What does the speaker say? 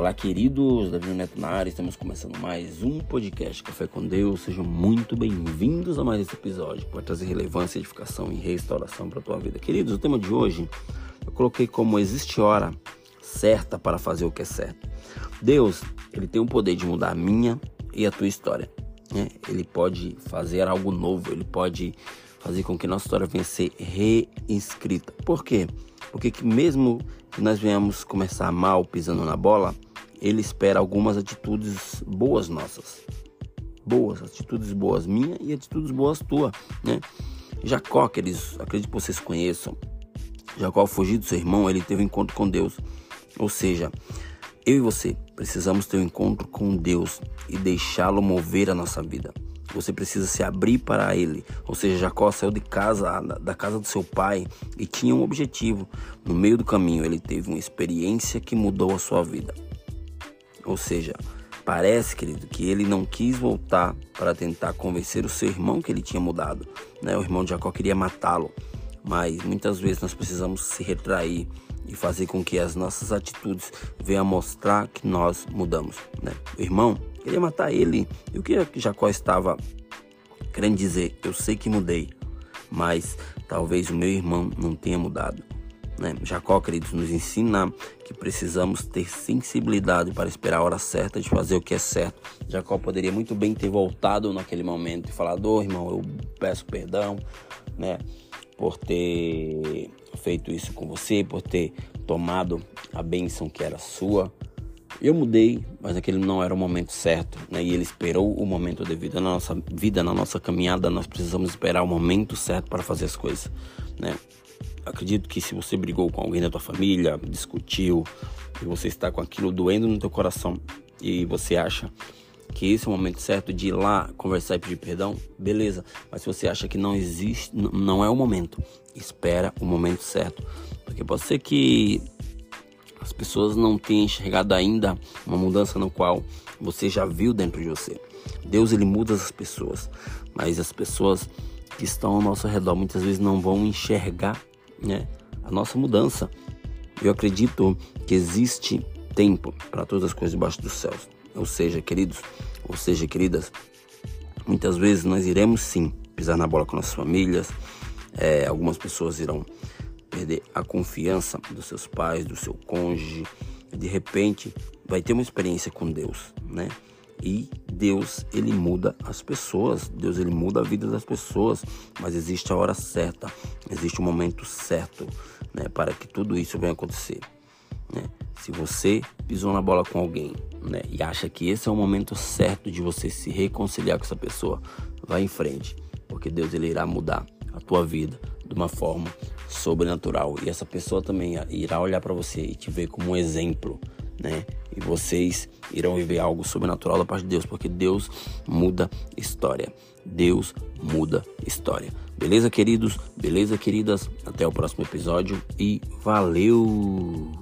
Olá, queridos, Davi Neto na área, estamos começando mais um podcast Café com Deus. Sejam muito bem-vindos a mais esse episódio vai trazer relevância, edificação e restauração para a tua vida. Queridos, o tema de hoje eu coloquei como existe hora certa para fazer o que é certo. Deus, ele tem o poder de mudar a minha e a tua história. Né? Ele pode fazer algo novo, ele pode fazer com que nossa história venha a ser reescrita. Por quê? Porque que mesmo que nós venhamos começar mal pisando na bola, ele espera algumas atitudes boas nossas. Boas, atitudes boas minha e atitudes boas tua, né? Jacó, aqueles, acredito que vocês conheçam. Jacó fugiu do seu irmão, ele teve um encontro com Deus. Ou seja, eu e você precisamos ter um encontro com Deus e deixá-lo mover a nossa vida. Você precisa se abrir para ele. Ou seja, Jacó saiu de casa, da casa do seu pai e tinha um objetivo. No meio do caminho, ele teve uma experiência que mudou a sua vida. Ou seja, parece, querido, que ele não quis voltar para tentar convencer o seu irmão que ele tinha mudado. Né? O irmão de Jacó queria matá-lo. Mas muitas vezes nós precisamos se retrair e fazer com que as nossas atitudes venham mostrar que nós mudamos. Né? O irmão queria matar ele. E o que Jacó estava querendo dizer? Eu sei que mudei, mas talvez o meu irmão não tenha mudado. Né? Jacó, queridos, nos ensina que precisamos ter sensibilidade para esperar a hora certa de fazer o que é certo. Jacó poderia muito bem ter voltado naquele momento e falado: oh, irmão, eu peço perdão, né? Por ter feito isso com você, por ter tomado a bênção que era sua. Eu mudei, mas aquele não era o momento certo, né? E ele esperou o momento devido. Na nossa vida, na nossa caminhada, nós precisamos esperar o momento certo para fazer as coisas, né? Acredito que se você brigou com alguém da tua família, discutiu, e você está com aquilo doendo no teu coração e você acha que esse é o momento certo de ir lá conversar e pedir perdão, beleza. Mas se você acha que não existe, não é o momento, espera o momento certo. Porque pode ser que as pessoas não tenham enxergado ainda uma mudança no qual você já viu dentro de você. Deus ele muda as pessoas, mas as pessoas que estão ao nosso redor muitas vezes não vão enxergar, né, a nossa mudança. Eu acredito que existe tempo para todas as coisas debaixo dos céus. Ou seja, queridos, ou seja, queridas, muitas vezes nós iremos sim pisar na bola com nossas famílias, é, algumas pessoas irão perder a confiança dos seus pais, do seu cônjuge, de repente vai ter uma experiência com Deus, né? E Deus, ele muda as pessoas, Deus ele muda a vida das pessoas, mas existe a hora certa, existe o momento certo, né, para que tudo isso venha acontecer, né? Se você pisou na bola com alguém, né, e acha que esse é o momento certo de você se reconciliar com essa pessoa, vá em frente, porque Deus ele irá mudar a tua vida de uma forma sobrenatural. E essa pessoa também irá olhar para você e te ver como um exemplo, né? E vocês irão viver algo sobrenatural da parte de Deus, porque Deus muda história. Deus muda história. Beleza, queridos? Beleza, queridas? Até o próximo episódio e valeu!